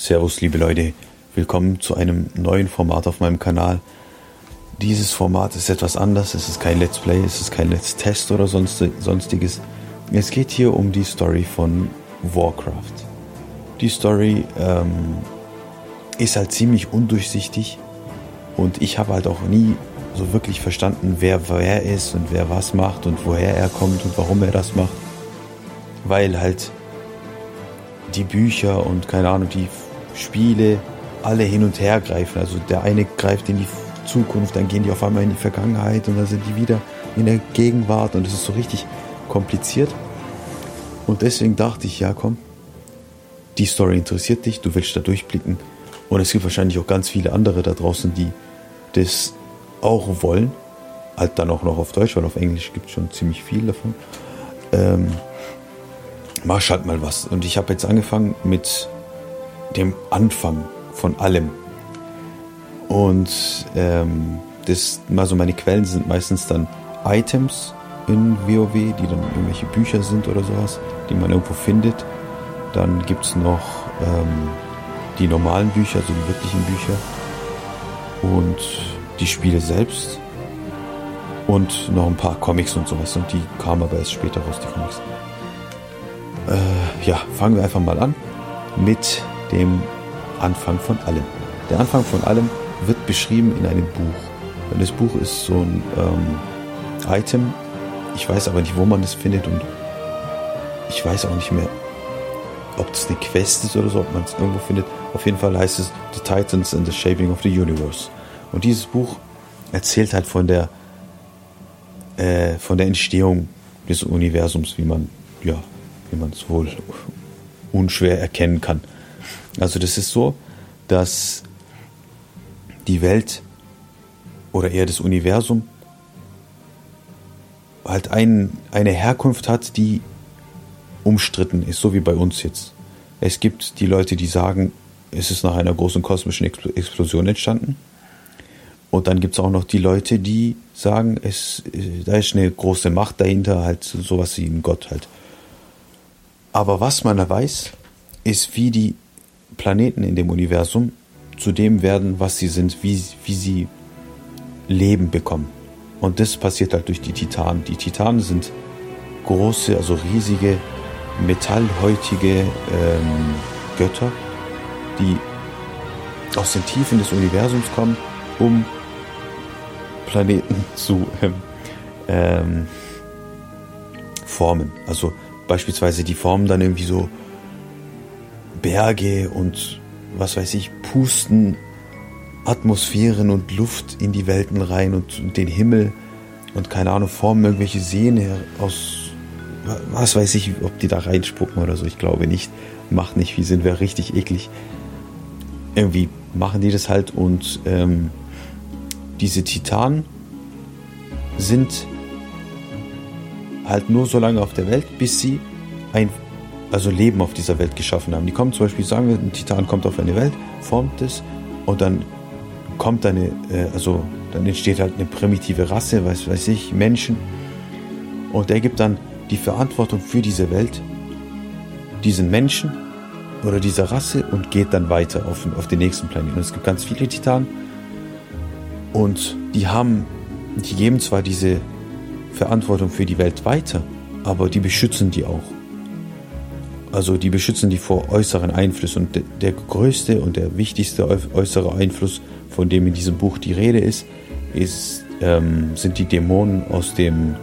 Servus, liebe Leute, willkommen zu einem neuen Format auf meinem Kanal. Dieses Format ist etwas anders, es ist kein Let's Play, es ist kein Let's Test oder sonstiges. Es geht hier um die Story von Warcraft. Die Story ähm, ist halt ziemlich undurchsichtig und ich habe halt auch nie so wirklich verstanden, wer wer ist und wer was macht und woher er kommt und warum er das macht. Weil halt die Bücher und keine Ahnung, die Spiele alle hin und her greifen. Also der eine greift in die Zukunft, dann gehen die auf einmal in die Vergangenheit und dann sind die wieder in der Gegenwart und es ist so richtig kompliziert. Und deswegen dachte ich, ja komm, die Story interessiert dich, du willst da durchblicken. Und es gibt wahrscheinlich auch ganz viele andere da draußen, die das auch wollen. Halt dann auch noch auf Deutsch, weil auf Englisch gibt es schon ziemlich viel davon. Ähm, mach halt mal was. Und ich habe jetzt angefangen mit dem Anfang von allem. Und ähm, das, also meine Quellen sind meistens dann Items in WoW, die dann irgendwelche Bücher sind oder sowas, die man irgendwo findet. Dann gibt es noch ähm, die normalen Bücher, also die wirklichen Bücher. Und die Spiele selbst. Und noch ein paar Comics und sowas. Und die kamen aber erst später raus, die Comics. Äh, ja, fangen wir einfach mal an mit dem Anfang von allem. Der Anfang von allem wird beschrieben in einem Buch. Und das Buch ist so ein ähm, Item. Ich weiß aber nicht, wo man das findet und ich weiß auch nicht mehr, ob das eine Quest ist oder so, ob man es irgendwo findet. Auf jeden Fall heißt es The Titans and the Shaping of the Universe. Und dieses Buch erzählt halt von der, äh, von der Entstehung des Universums, wie man, ja, wie man es wohl unschwer erkennen kann. Also das ist so, dass die Welt oder eher das Universum halt ein, eine Herkunft hat, die umstritten ist, so wie bei uns jetzt. Es gibt die Leute, die sagen, es ist nach einer großen kosmischen Explosion entstanden. Und dann gibt es auch noch die Leute, die sagen, es, da ist eine große Macht dahinter, halt sowas wie ein Gott halt. Aber was man da weiß, ist, wie die Planeten in dem Universum zu dem werden, was sie sind, wie, wie sie Leben bekommen. Und das passiert halt durch die Titanen. Die Titanen sind große, also riesige, metallhäutige ähm, Götter, die aus den Tiefen des Universums kommen, um Planeten zu ähm, ähm, formen. Also beispielsweise die formen dann irgendwie so Berge und was weiß ich, pusten Atmosphären und Luft in die Welten rein und, den Himmel und keine Ahnung, formen irgendwelche Seen aus, was weiß ich, ob die da reinspucken oder so, ich glaube nicht. Macht nicht viel Sinn, wäre richtig eklig. Irgendwie machen die das halt und ähm, diese Titanen sind halt nur so lange auf der Welt, bis sie ein also Leben auf dieser Welt geschaffen haben. Die kommen zum Beispiel, sagen wir, ein Titan kommt auf eine Welt, formt es und dann kommt eine, äh, also dann entsteht halt eine primitive Rasse, weiß, weiß ich, Menschen. Und er gibt dann die Verantwortung für diese Welt diesen Menschen oder dieser Rasse und geht dann weiter auf, auf den nächsten Planeten. Und es gibt ganz viele Titanen und die haben, die geben zwar diese Verantwortung für die Welt weiter, aber die beschützen die auch. Also die beschützen die vor äußeren Einflüssen. Und der größte und der wichtigste äußere Einfluss, von dem in diesem Buch die Rede ist, ist ähm, sind die Dämonen aus dem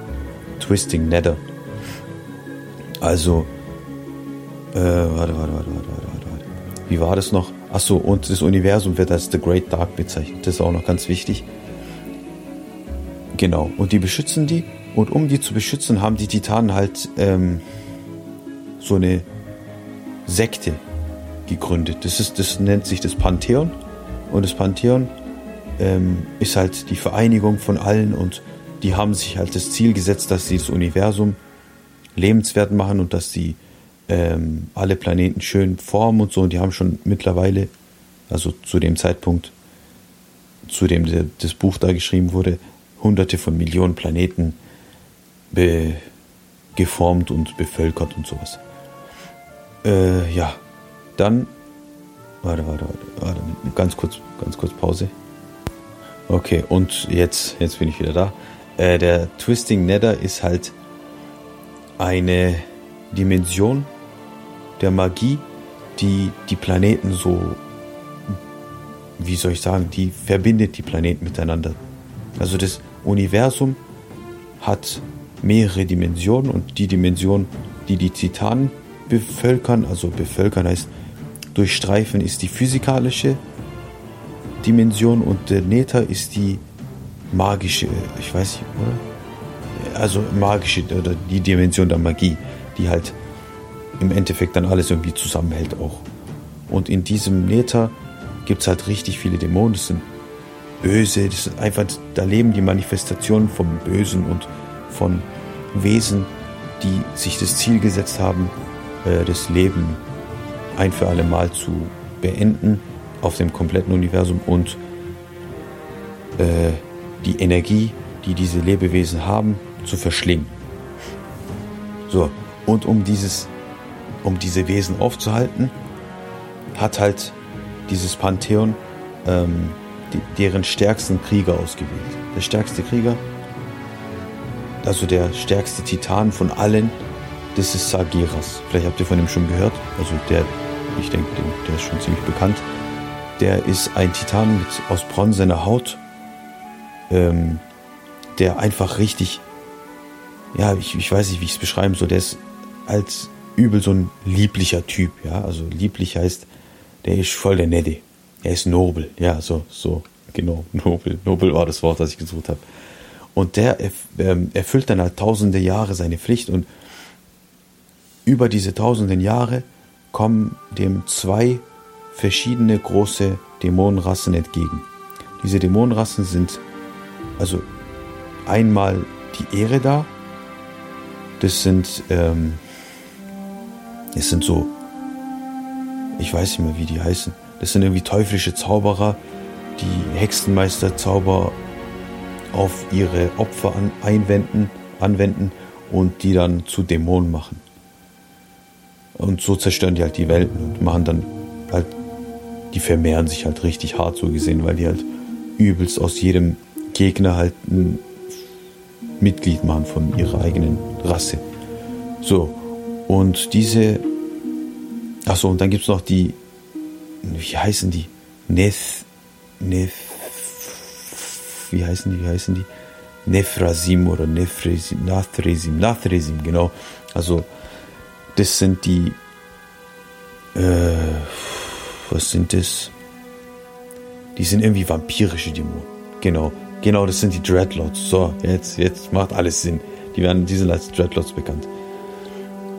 Twisting Nether. Also, äh, warte, warte, warte, warte, warte, warte. Wie war das noch? Achso, und das Universum wird als The Great Dark bezeichnet. Das ist auch noch ganz wichtig. Genau, und die beschützen die. Und um die zu beschützen, haben die Titanen halt ähm, so eine Sekte gegründet. Das, ist, das nennt sich das Pantheon. Und das Pantheon ähm, ist halt die Vereinigung von allen und die haben sich halt das Ziel gesetzt, dass sie das Universum lebenswert machen und dass sie ähm, alle Planeten schön formen und so. Und die haben schon mittlerweile, also zu dem Zeitpunkt, zu dem das Buch da geschrieben wurde, hunderte von Millionen Planeten geformt und bevölkert und sowas. Äh, ja, dann Warte, warte, warte, warte. Ganz kurz, ganz kurz Pause. Okay, und jetzt, jetzt bin ich wieder da. Äh, der Twisting Nether ist halt eine Dimension der Magie, die die Planeten so, wie soll ich sagen, die verbindet die Planeten miteinander. Also das Universum hat mehrere Dimensionen und die Dimension, die die Titanen bevölkern, also bevölkern heißt durchstreifen, ist die physikalische Dimension und der Nether ist die magische, ich weiß nicht, oder? Also magische oder die Dimension der Magie, die halt im Endeffekt dann alles irgendwie zusammenhält auch. Und in diesem Nether gibt es halt richtig viele Dämonen, das sind böse, das ist einfach, da leben die Manifestationen vom Bösen und von Wesen, die sich das Ziel gesetzt haben, das Leben ein für alle Mal zu beenden auf dem kompletten Universum und äh, die Energie, die diese Lebewesen haben, zu verschlingen. So, und um dieses, um diese Wesen aufzuhalten, hat halt dieses Pantheon ähm, die, deren stärksten Krieger ausgewählt. Der stärkste Krieger, also der stärkste Titan von allen, das ist Sargeras. Vielleicht habt ihr von ihm schon gehört. Also der, ich denke, der ist schon ziemlich bekannt. Der ist ein Titan mit, aus bronzener Haut, ähm, der einfach richtig, ja, ich, ich weiß nicht, wie ich es beschreiben soll. Der ist als übel so ein lieblicher Typ, ja. Also lieblich heißt, der ist voll der Nette. Er ist nobel, ja, so, so, genau, nobel. Nobel war das Wort, das ich gesucht habe. Und der ähm, erfüllt dann halt tausende Jahre seine Pflicht und über diese tausenden Jahre kommen dem zwei verschiedene große Dämonenrassen entgegen. Diese Dämonenrassen sind also einmal die Ereda, das sind, ähm, das sind so, ich weiß nicht mehr, wie die heißen. Das sind irgendwie teuflische Zauberer, die Hexenmeisterzauber auf ihre Opfer an, einwenden, anwenden und die dann zu Dämonen machen. Und so zerstören die halt die Welten und machen dann halt, die vermehren sich halt richtig hart so gesehen, weil die halt übelst aus jedem Gegner halt ein Mitglied machen von ihrer eigenen Rasse. So, und diese, achso, und dann gibt es noch die wie heißen die? Neth, Neth, wie heißen die, wie heißen die? Nephrasim oder Nephrasim, Nathresim, Nathresim, genau. Also, das sind die, äh, was sind das? Die sind irgendwie vampirische Dämonen. Genau, genau, das sind die Dreadlords. So, jetzt, jetzt macht alles Sinn. Die werden, die sind als Dreadlords bekannt.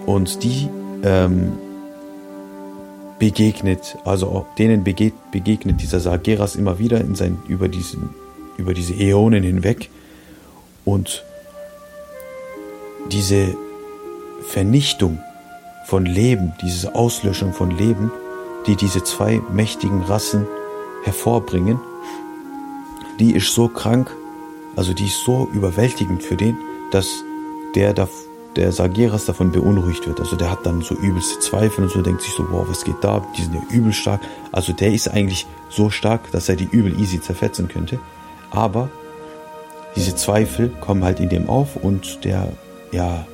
Und die, ähm, begegnet, also denen begegnet dieser Sargeras immer wieder in sein, über, diesen, über diese Äonen hinweg und diese Vernichtung von Leben, diese Auslöschung von Leben, die diese zwei mächtigen Rassen hervorbringen, die ist so krank, also die ist so überwältigend für den, dass der da der Sageras davon beunruhigt wird. Also der hat dann so übelste Zweifel und so denkt sich so, boah, was geht da? Die sind ja übel stark. Also der ist eigentlich so stark, dass er die übel easy zerfetzen könnte. Aber diese Zweifel kommen halt in dem auf und der, ja,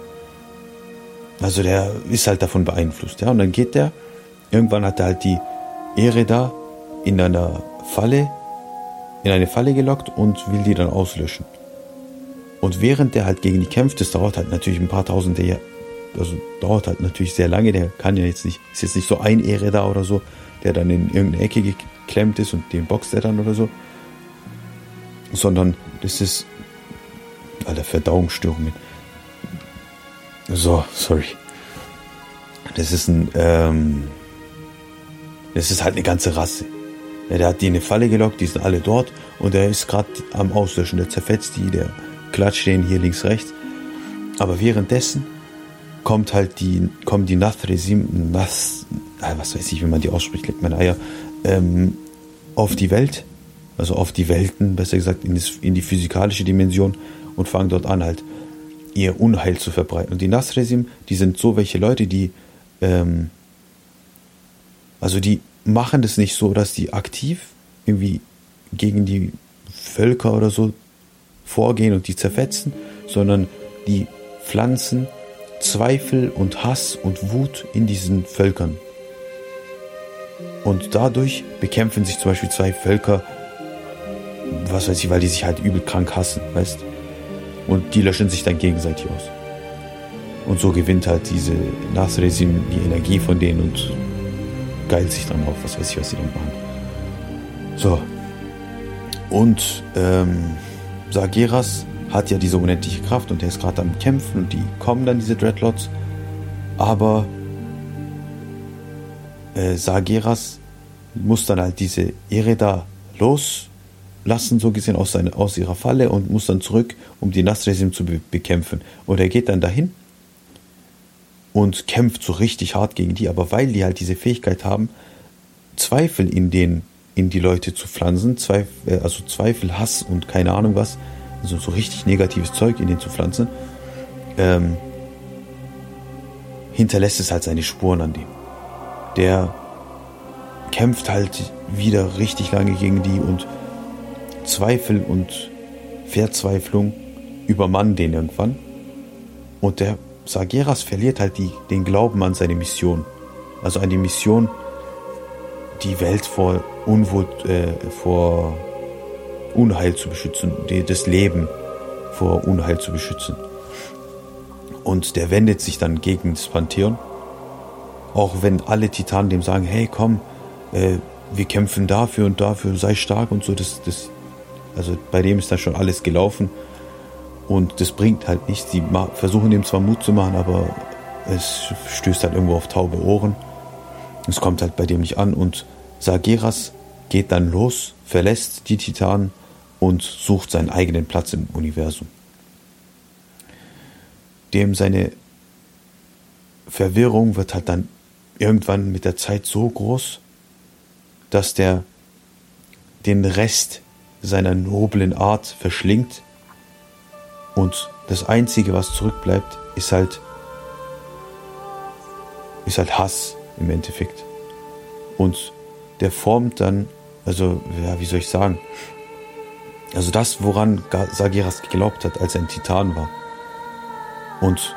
also der ist halt davon beeinflusst. Ja, und dann geht der, irgendwann hat er halt die Ehre da in einer Falle, in eine Falle gelockt und will die dann auslöschen. Und während der halt gegen die kämpft, das dauert halt natürlich ein paar tausende Jahre, also dauert halt natürlich sehr lange, der kann ja jetzt nicht, ist jetzt nicht so ein Ehre da oder so, der dann in irgendeine Ecke geklemmt ist und den boxt er dann oder so. Sondern das ist, alter, Verdauungsstörungen. So, sorry. Das ist ein, ähm, das ist halt eine ganze Rasse. Ja, der hat die in eine Falle gelockt, die sind alle dort und der ist gerade am Auslöschen, der zerfetzt die, der glatt stehen hier links, rechts. Aber währenddessen kommt halt die, kommen die Nathresim, Nath, ah, was weiß ich, wie man die ausspricht, legt meine Eier, ähm, auf die Welt, also auf die Welten, besser gesagt, in, das, in die physikalische Dimension und fangen dort an, halt ihr Unheil zu verbreiten. Und die Nasresim, die sind so welche Leute, die, ähm, also die machen das nicht so, dass die aktiv irgendwie gegen die Völker oder so vorgehen und die zerfetzen, sondern die pflanzen Zweifel und Hass und Wut in diesen Völkern. Und dadurch bekämpfen sich zum Beispiel zwei Völker, was weiß ich, weil die sich halt übel krank hassen, weißt Und die löschen sich dann gegenseitig aus. Und so gewinnt halt diese Nasresim die Energie von denen und geilt sich dann auf, was weiß ich, was sie dann machen. So. Und ähm, Sageras hat ja diese unendliche Kraft und der ist gerade am Kämpfen und die kommen dann, diese Dreadlords. Aber äh, Sageras muss dann halt diese Ereda loslassen, so gesehen, aus, seine, aus ihrer Falle und muss dann zurück, um die Nasresim zu be bekämpfen. Und er geht dann dahin und kämpft so richtig hart gegen die, aber weil die halt diese Fähigkeit haben, Zweifel in den in die Leute zu pflanzen, Zweifel, äh, also Zweifel, Hass und keine Ahnung was, also so richtig negatives Zeug in den zu pflanzen, ähm, hinterlässt es halt seine Spuren an dem. Der kämpft halt wieder richtig lange gegen die und Zweifel und Verzweiflung übermannen den irgendwann. Und der Sageras verliert halt die, den Glauben an seine Mission. Also an die Mission, die Welt vor Unwohl, äh, vor Unheil zu beschützen, das Leben vor Unheil zu beschützen. Und der wendet sich dann gegen das Pantheon. Auch wenn alle Titanen dem sagen, hey komm, äh, wir kämpfen dafür und dafür, sei stark und so, das, das, also bei dem ist da schon alles gelaufen. Und das bringt halt nichts. Die versuchen dem zwar Mut zu machen, aber es stößt halt irgendwo auf taube Ohren. Es kommt halt bei dem nicht an und Sageras geht dann los, verlässt die Titanen und sucht seinen eigenen Platz im Universum. Dem seine Verwirrung wird halt dann irgendwann mit der Zeit so groß, dass der den Rest seiner noblen Art verschlingt und das Einzige, was zurückbleibt, ist halt, ist halt Hass im Endeffekt. Und der formt dann, also, ja, wie soll ich sagen, also das, woran Sagiras geglaubt hat, als er ein Titan war. Und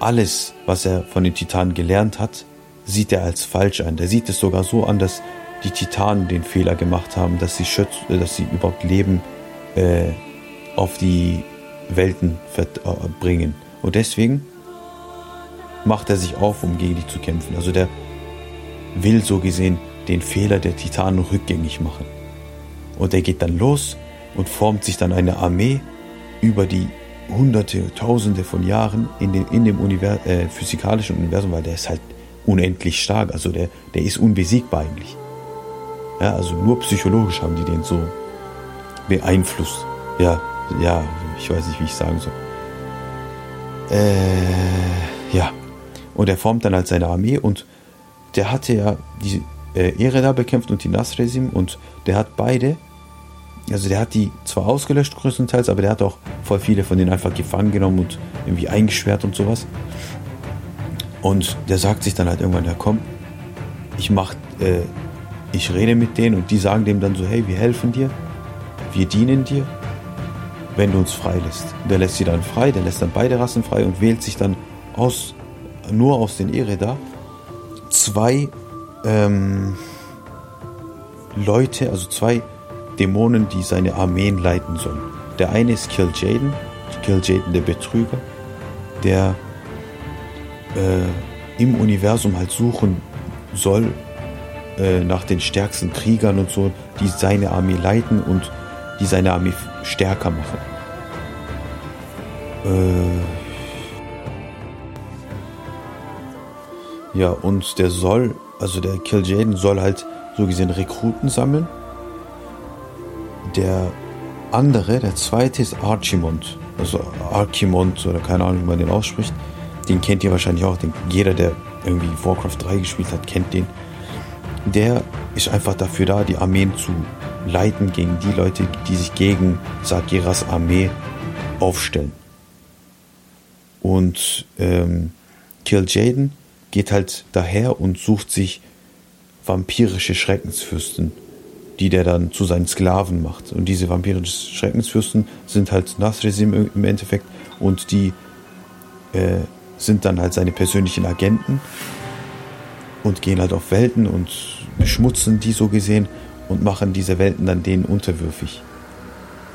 alles, was er von den Titanen gelernt hat, sieht er als falsch an. Der sieht es sogar so an, dass die Titanen den Fehler gemacht haben, dass sie, schütz, dass sie überhaupt Leben äh, auf die Welten äh, bringen. Und deswegen macht er sich auf, um gegen die zu kämpfen. Also der will so gesehen den Fehler der Titanen rückgängig machen. Und er geht dann los und formt sich dann eine Armee über die Hunderte, Tausende von Jahren in, den, in dem Univers äh, physikalischen Universum, weil der ist halt unendlich stark. Also der, der ist unbesiegbar eigentlich. Ja, also nur psychologisch haben die den so beeinflusst. Ja, ja, ich weiß nicht, wie ich sagen soll. Äh, ja. Und er formt dann halt seine Armee und der hatte ja die äh, Ereda bekämpft und die Nasresim und der hat beide, also der hat die zwar ausgelöscht größtenteils, aber der hat auch voll viele von denen einfach gefangen genommen und irgendwie eingesperrt und sowas. Und der sagt sich dann halt irgendwann, ja komm, ich mach, äh, ich rede mit denen und die sagen dem dann so, hey, wir helfen dir, wir dienen dir, wenn du uns freilässt. Der lässt sie dann frei, der lässt dann beide Rassen frei und wählt sich dann aus, nur aus den Ereda zwei ähm, Leute, also zwei Dämonen, die seine Armeen leiten sollen. Der eine ist Kil'jaeden, Kil'jaeden der Betrüger, der äh, im Universum halt suchen soll äh, nach den stärksten Kriegern und so, die seine Armee leiten und die seine Armee stärker machen. Äh ja, und der soll, also der Kil'jaeden soll halt so gesehen Rekruten sammeln. Der andere, der zweite ist Archimond. Also Archimond oder keine Ahnung, wie man den ausspricht. Den kennt ihr wahrscheinlich auch. Den, jeder, der irgendwie Warcraft 3 gespielt hat, kennt den. Der ist einfach dafür da, die Armeen zu leiten gegen die Leute, die sich gegen Sagiras Armee aufstellen. Und ähm, Kil'jaeden geht halt daher und sucht sich vampirische Schreckensfürsten, die der dann zu seinen Sklaven macht. Und diese vampirischen Schreckensfürsten sind halt Nasresim im Endeffekt und die äh, sind dann halt seine persönlichen Agenten und gehen halt auf Welten und beschmutzen die so gesehen und machen diese Welten dann denen unterwürfig.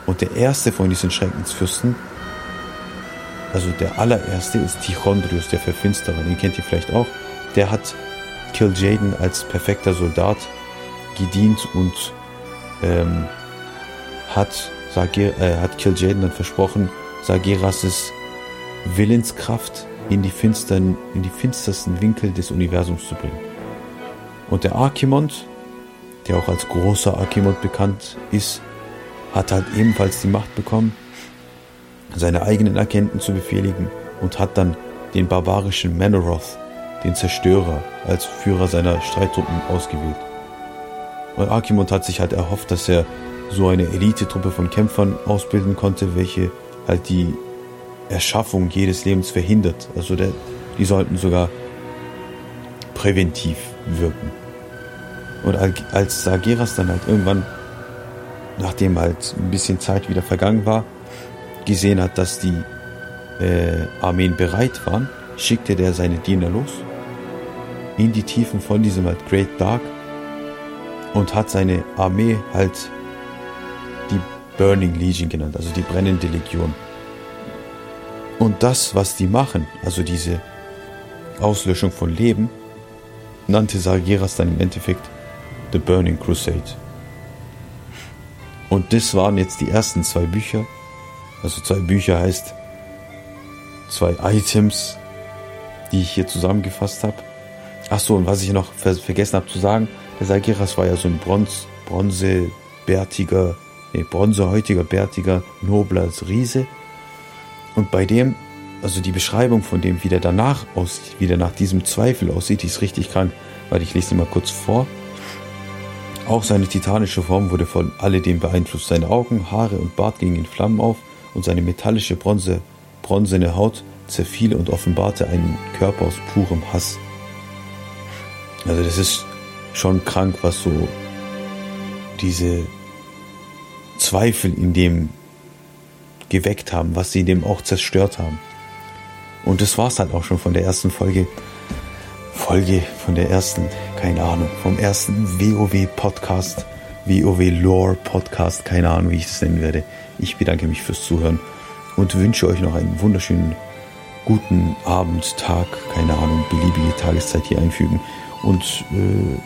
Und der erste von diesen Schreckensfürsten, also der allererste ist Tichondrius, der Verfinsterer, den kennt ihr vielleicht auch. Der hat Kil'jaeden als perfekter Soldat gedient und ähm, hat, Sagir, äh, hat Kil'jaeden dann versprochen, Sageras' Willenskraft in die, finstern, in die finstersten Winkel des Universums zu bringen. Und der Archimond, der auch als großer Archimond bekannt ist, hat halt ebenfalls die Macht bekommen, seine eigenen Agenten zu befehligen und hat dann den barbarischen Manoroth, den Zerstörer, als Führer seiner Streittruppen ausgewählt. Und Archimond hat sich halt erhofft, dass er so eine Elitetruppe von Kämpfern ausbilden konnte, welche halt die Erschaffung jedes Lebens verhindert. Also der, die sollten sogar präventiv wirken. Und als Sageras dann halt irgendwann, nachdem halt ein bisschen Zeit wieder vergangen war, gesehen hat, dass die äh, Armeen bereit waren, schickte der seine Diener los in die Tiefen von diesem halt Great Dark und hat seine Armee halt die Burning Legion genannt, also die brennende Legion. Und das, was die machen, also diese Auslöschung von Leben, nannte Sargeras dann im Endeffekt The Burning Crusade. Und das waren jetzt die ersten zwei Bücher. Also zwei Bücher heißt zwei Items, die ich hier zusammengefasst habe. Ach so, und was ich noch vergessen habe zu sagen, der Sargeras war ja so ein Bronz, bronzebärtiger, nee, bronzehäutiger, bärtiger, nobler Riese. Und bei dem, also die Beschreibung von dem, wie der danach aussieht, wie der nach diesem Zweifel aussieht, die ist richtig krank, weil ich lese mal kurz vor. Auch seine titanische Form wurde von alledem beeinflusst. Seine Augen, Haare und Bart gingen in Flammen auf und seine metallische Bronze, bronzene Haut zerfiel und offenbarte einen Körper aus purem Hass. Also das ist schon krank, was so diese Zweifel in dem geweckt haben, was sie dem auch zerstört haben. Und das war es halt auch schon von der ersten Folge. Folge von der ersten, keine Ahnung, vom ersten WoW Podcast, WoW Lore Podcast, keine Ahnung, wie ich es nennen werde. Ich bedanke mich fürs Zuhören und wünsche euch noch einen wunderschönen guten Abend, Tag, keine Ahnung, beliebige Tageszeit hier einfügen. Und äh,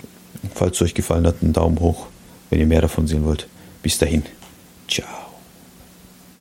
falls es euch gefallen hat, einen Daumen hoch, wenn ihr mehr davon sehen wollt. Bis dahin. Ciao.